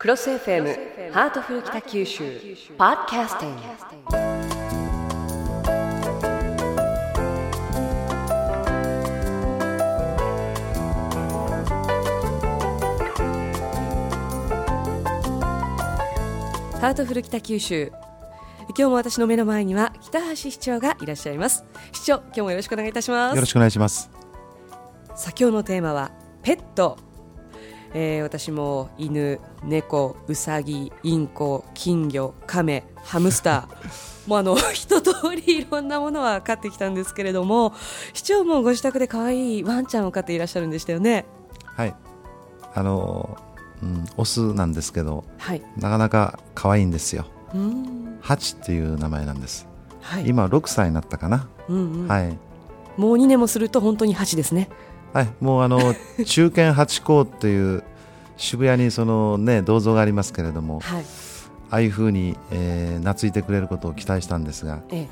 CROSS FM ハートフル北九州ポッドキャスティング。ハートフル北九州。今日も私の目の前には北橋市長がいらっしゃいます。市長今日もよろしくお願いいたします。よろしくお願いします。さあ今日のテーマはペットえー、私も犬、猫、うさぎ、インコ、金魚、カメ、ハムスター もうあの一通りいろんなものは飼ってきたんですけれども市長もご自宅で可愛いワンちゃんを飼っていらっしゃるんでしたよね。はいあの、うん、オスなんですけど、はい、なかなか可愛いんですよ。ハチっていう名前なんです。はい、今6歳になったかな。うんうん、はい。もう2年もすると本当にハチですね。はい、もうあの 中堅八甲っていう渋谷にそのね銅像がありますけれども、はい、ああいうふうに、えー、懐いてくれることを期待したんですが、ええ、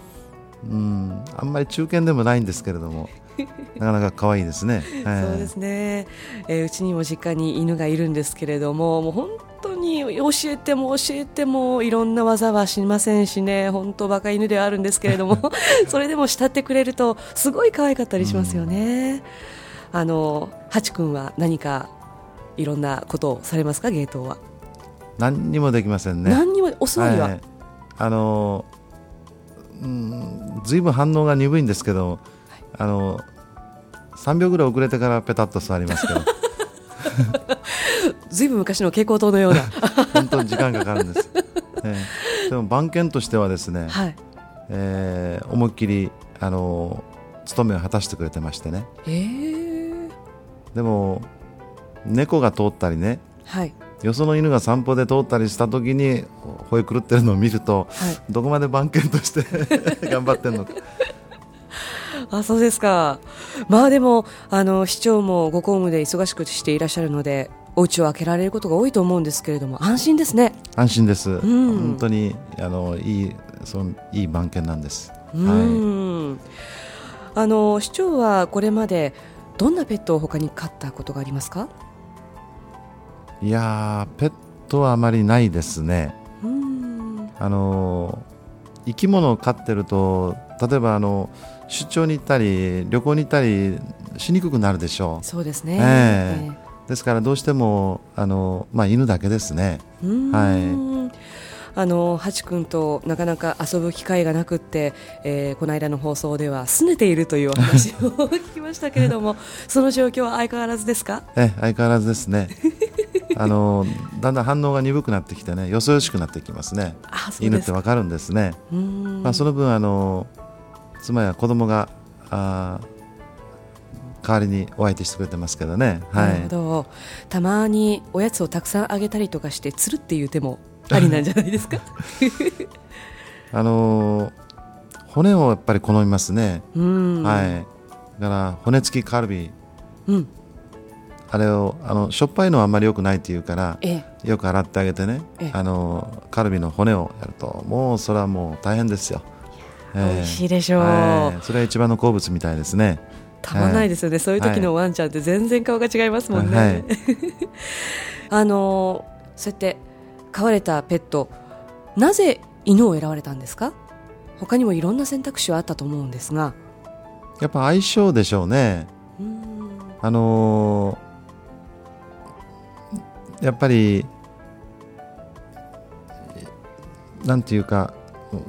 うんあんまり中堅でもないんですけれども なかなか可愛いですね、そうですね、えー、うちにも実家に犬がいるんですけれどももう本当に教えても教えてもいろんな技はしませんしね。本当バカ犬ではあるんですけれども それでも慕ってくれるとすごい可愛かったりしますよね。うんあのハチ君は何かいろんなことをされますか？ゲートは。何にもできませんね。何にもお座りは、はい、あのうんずいぶん反応が鈍いんですけど、はい、あの3秒ぐらい遅れてからペタッと座りますけど。ずいぶん昔の蛍光灯のような。本当に時間かかるんです、えー、でも番犬としてはですね、はい。えー、思いっきりあの務めを果たしてくれてましてね、えー、でも猫が通ったりね、はい、よその犬が散歩で通ったりした時に吠え狂ってるのを見ると、はい、どこまで番犬として 頑張ってるのか。あそうですか、まあでもあの市長もご公務で忙しくしていらっしゃるのでお家を開けられることが多いと思うんですけれども安心ですね。安心です、うん、本当にあのいいそのいい番犬なんです、うん、はい、あの市長はこれまでどんなペットを他に飼ったことがありますか？いやペットはあまりないですね。あの生き物を飼ってると例えばあの出張に行ったり旅行に行ったりしにくくなるでしょう。そうですね、えー、ですからどうしてもあの、まあ、犬だけですね。はいあのハチ君となかなか遊ぶ機会がなくって、えー、この間の放送では拗ねているというお話を聞きましたけれども その状況は相変わらずですか？え相変わらずですね。あのだんだん反応が鈍くなってきてねよそよしくなってきますね。犬ってわかるんですね。まあ、その分あの妻や子供があ代わりにお相手してくれてますけどね、はい、なるほど。たまにおやつをたくさんあげたりとかしてつるっていう手もありなんじゃないですか？あの骨をやっぱり好みますね、はい。だから骨付きカルビ、うん、あれをあのしょっぱいのはあんまりよくないっていうから、ええ、よく洗ってあげてね、え、あのカルビの骨をやるともうそれはもう大変ですよ、えー、美味しいでしょう、それは一番の好物みたいですね。たまらないですよね、そういう時のワンちゃんって全然顔が違いますもんね、はい、あのそうやって飼われたペットなぜ犬を選ばれたんですか？他にもいろんな選択肢はあったと思うんですが。やっぱ相性でしょうね。あのー、やっぱりなんていうか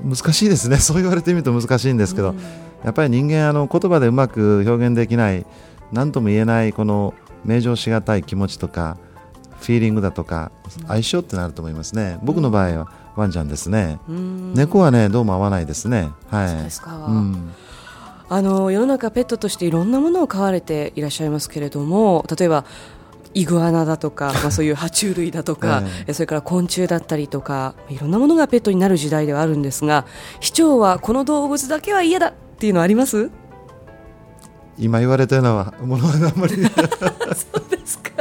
難しいですね。そう言われてみると難しいんですけど、やっぱり人間あの言葉でうまく表現できない何とも言えないこの名状しがたい気持ちとかフィーリングだとか相性ってなると思いますね、僕の場合はワンちゃんですね、猫はねどうも合わないですね。はい。そうですか、うん、あの世の中ペットとしていろんなものを飼われていらっしゃいますけれども例えばイグアナだとか、まあ、そういう爬虫類だとか、えー、それから昆虫だったりとかいろんなものがペットになる時代ではあるんですが市長はこの動物だけは嫌だっていうのはあります？今言われたようなものはあんまり。そうですか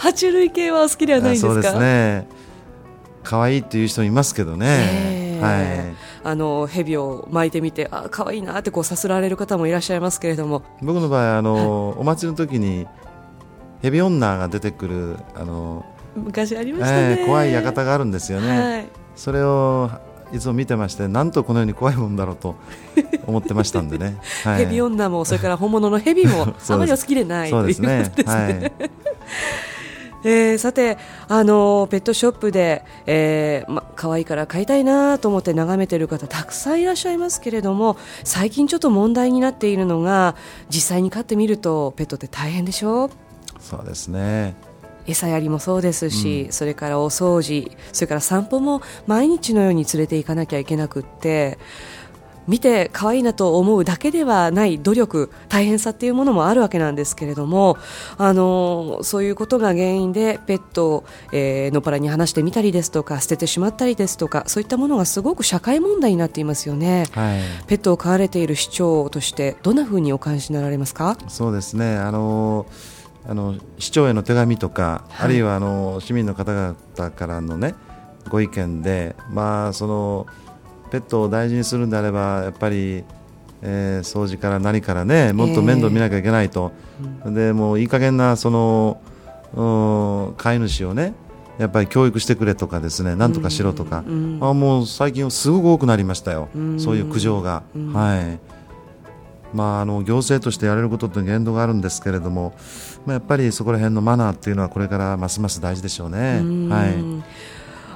爬虫類系はお好きではないんですか？そうですね。可愛いっていう人いますけどね、はい。あの蛇を巻いてみてあ可愛いなってこうさすられる方もいらっしゃいますけれども。僕の場合あの、はい、お祭りの時に蛇女が出てくるあの昔ありましたね、えー、怖い館があるんですよね、はい、それをいつも見てましてなんとこのように怖いもんだろうと 思ってましたんでね、はい、蛇女もそれから本物の蛇も あまりお好きでないそうですね。ですね、はい えー、さて、あのペットショップで、えーま、可愛いから飼いたいなと思って眺めている方たくさんいらっしゃいますけれども最近ちょっと問題になっているのが実際に飼ってみるとペットって大変でしょ？そうですね。餌やりもそうですし、うん、それからお掃除それから散歩も毎日のように連れて行かなきゃいけなくって見て可愛いなと思うだけではない努力大変さっていうものもあるわけなんですけれどもあのそういうことが原因でペットを、えー、のっぱらに話してみたりですとか捨ててしまったりですとかそういったものがすごく社会問題になっていますよね、はい、ペットを飼われている市長としてどんなふうにお感じになられますか？そうですね。あのあの市長への手紙とか、はい、あるいはあの市民の方々からのねご意見でまあそのペットを大事にするんであればやっぱり、えー、掃除から何からねもっと面倒見なきゃいけないと、えー、でもういい加減なその飼い主をねやっぱり教育してくれとかですねなんとかしろとか、うん、あもう最近すごく多くなりましたよ、うん、そういう苦情が。うん、はい。まあ、あの行政としてやれることって限度があるんですけれども、まあ、やっぱりそこら辺のマナーっていうのはこれからますます大事でしょうね。はい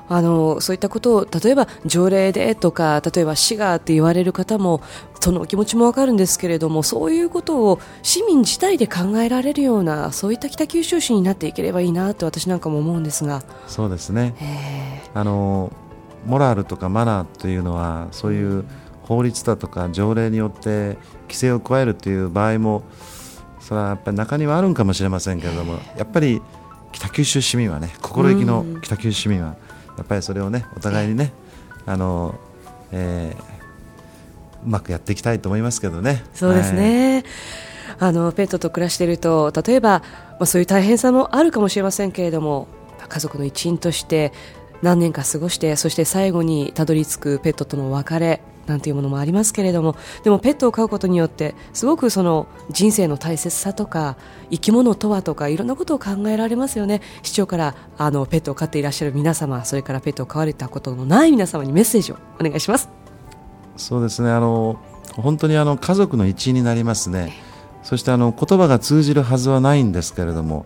あのそういったことを例えば条例でとか例えば市がって言われる方もそのお気持ちもわかるんですけれどもそういうことを市民自体で考えられるようなそういった北九州市になっていければいいなと私なんかも思うんですが。そうですね。あのモラルとかマナーというのはそういう法律だとか条例によって規制を加えるという場合もそれはやっぱり中にはあるんかもしれませんけれどもやっぱり北九州市民はね心意気の北九州市民はやっぱりそれをねお互いにねあの、えー、うまくやっていきたいと思いますけどね。そうですね、はい。あのペットと暮らしていると例えば、まあ、そういう大変さもあるかもしれませんけれども家族の一員として何年か過ごしてそして最後にたどり着くペットとの別れなんていうものもありますけれどもでもペットを飼うことによってすごくその人生の大切さとか生き物とはとかいろんなことを考えられますよね。市長からあのペットを飼っていらっしゃる皆様それからペットを飼われたことのない皆様にメッセージをお願いします。そうですね。あの本当にあの家族の一員になりますね。そしてあの言葉が通じるはずはないんですけれども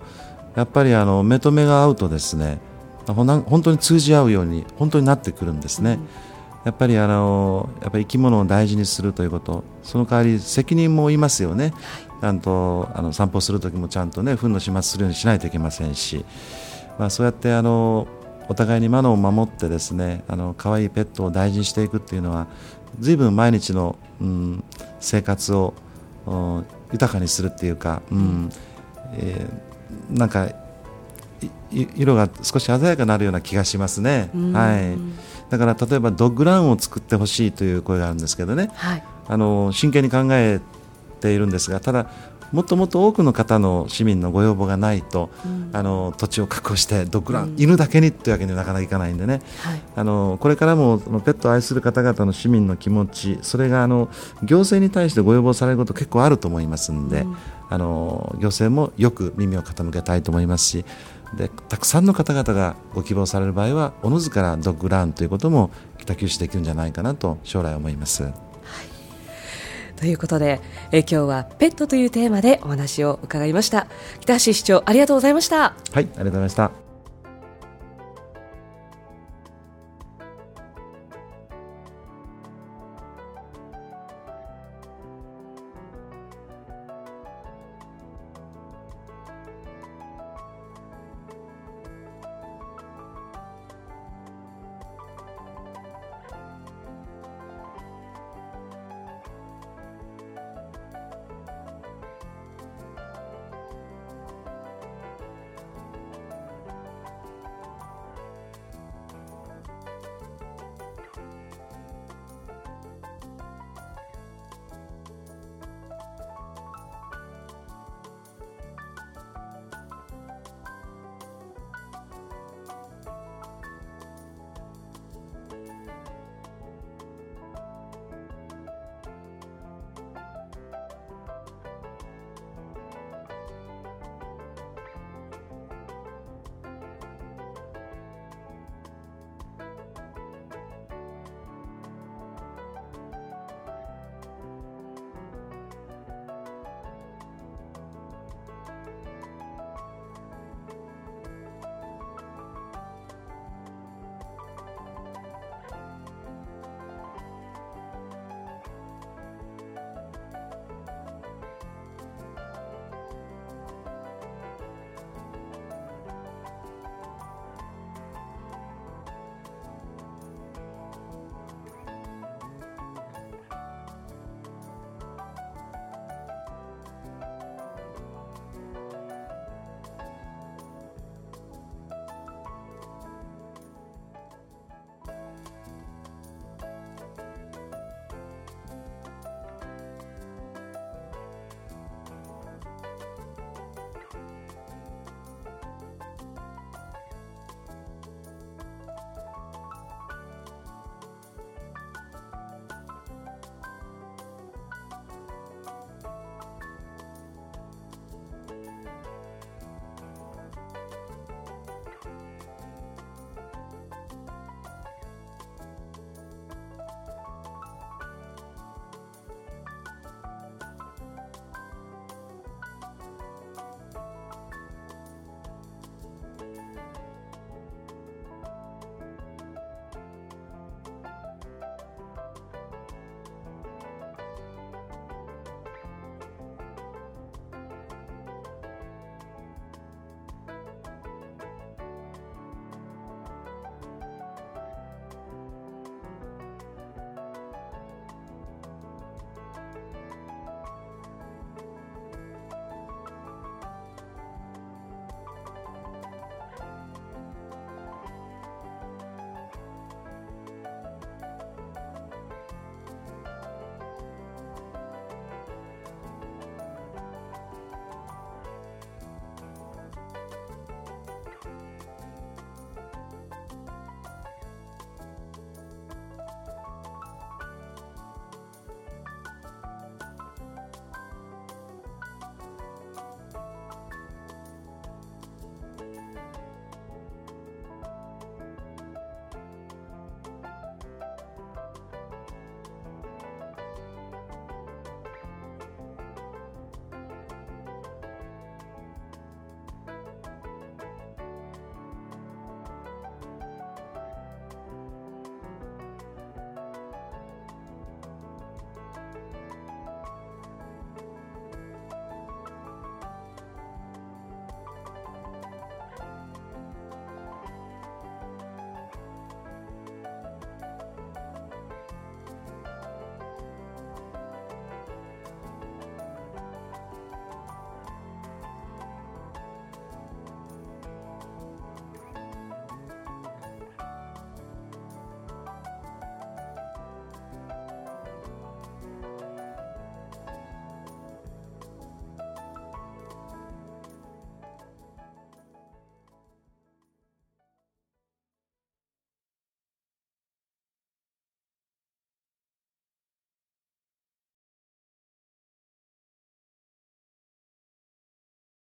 やっぱりあの目と目が合うとですね本当に通じ合うように本当になってくるんですね。うんやっぱりあのやっぱり生き物を大事にするということ。その代わり責任もいますよね、ちゃんとあの散歩する時もちゃんとね糞の始末するようにしないといけませんし、まあ、そうやってあのお互いにマナーを守ってですねあの可愛いペットを大事にしていくっていうのは随分毎日の、うん、生活を豊かにするっていうか、うんえー、なんか色が少し鮮やかになるような気がしますね。はいだから例えばドッグランを作ってほしいという声があるんですけどね、はい、あの真剣に考えているんですがただもっともっと多くの方の市民のご要望がないと、うん、あの土地を確保してドッグラン、うん、犬だけにというわけにはなかなかいかないんでね、はい、あのこれからもペットを愛する方々の市民の気持ちそれがあの行政に対してご要望されること結構あると思いますんで、うん、あの行政もよく耳を傾けたいと思いますし。でたくさんの方々がご希望される場合はおのずからドッグランということも北九州できるんじゃないかなと将来思います。はい、ということで、え今日はペットというテーマでお話を伺いました。北橋市長ありがとうございました。はいありがとうございました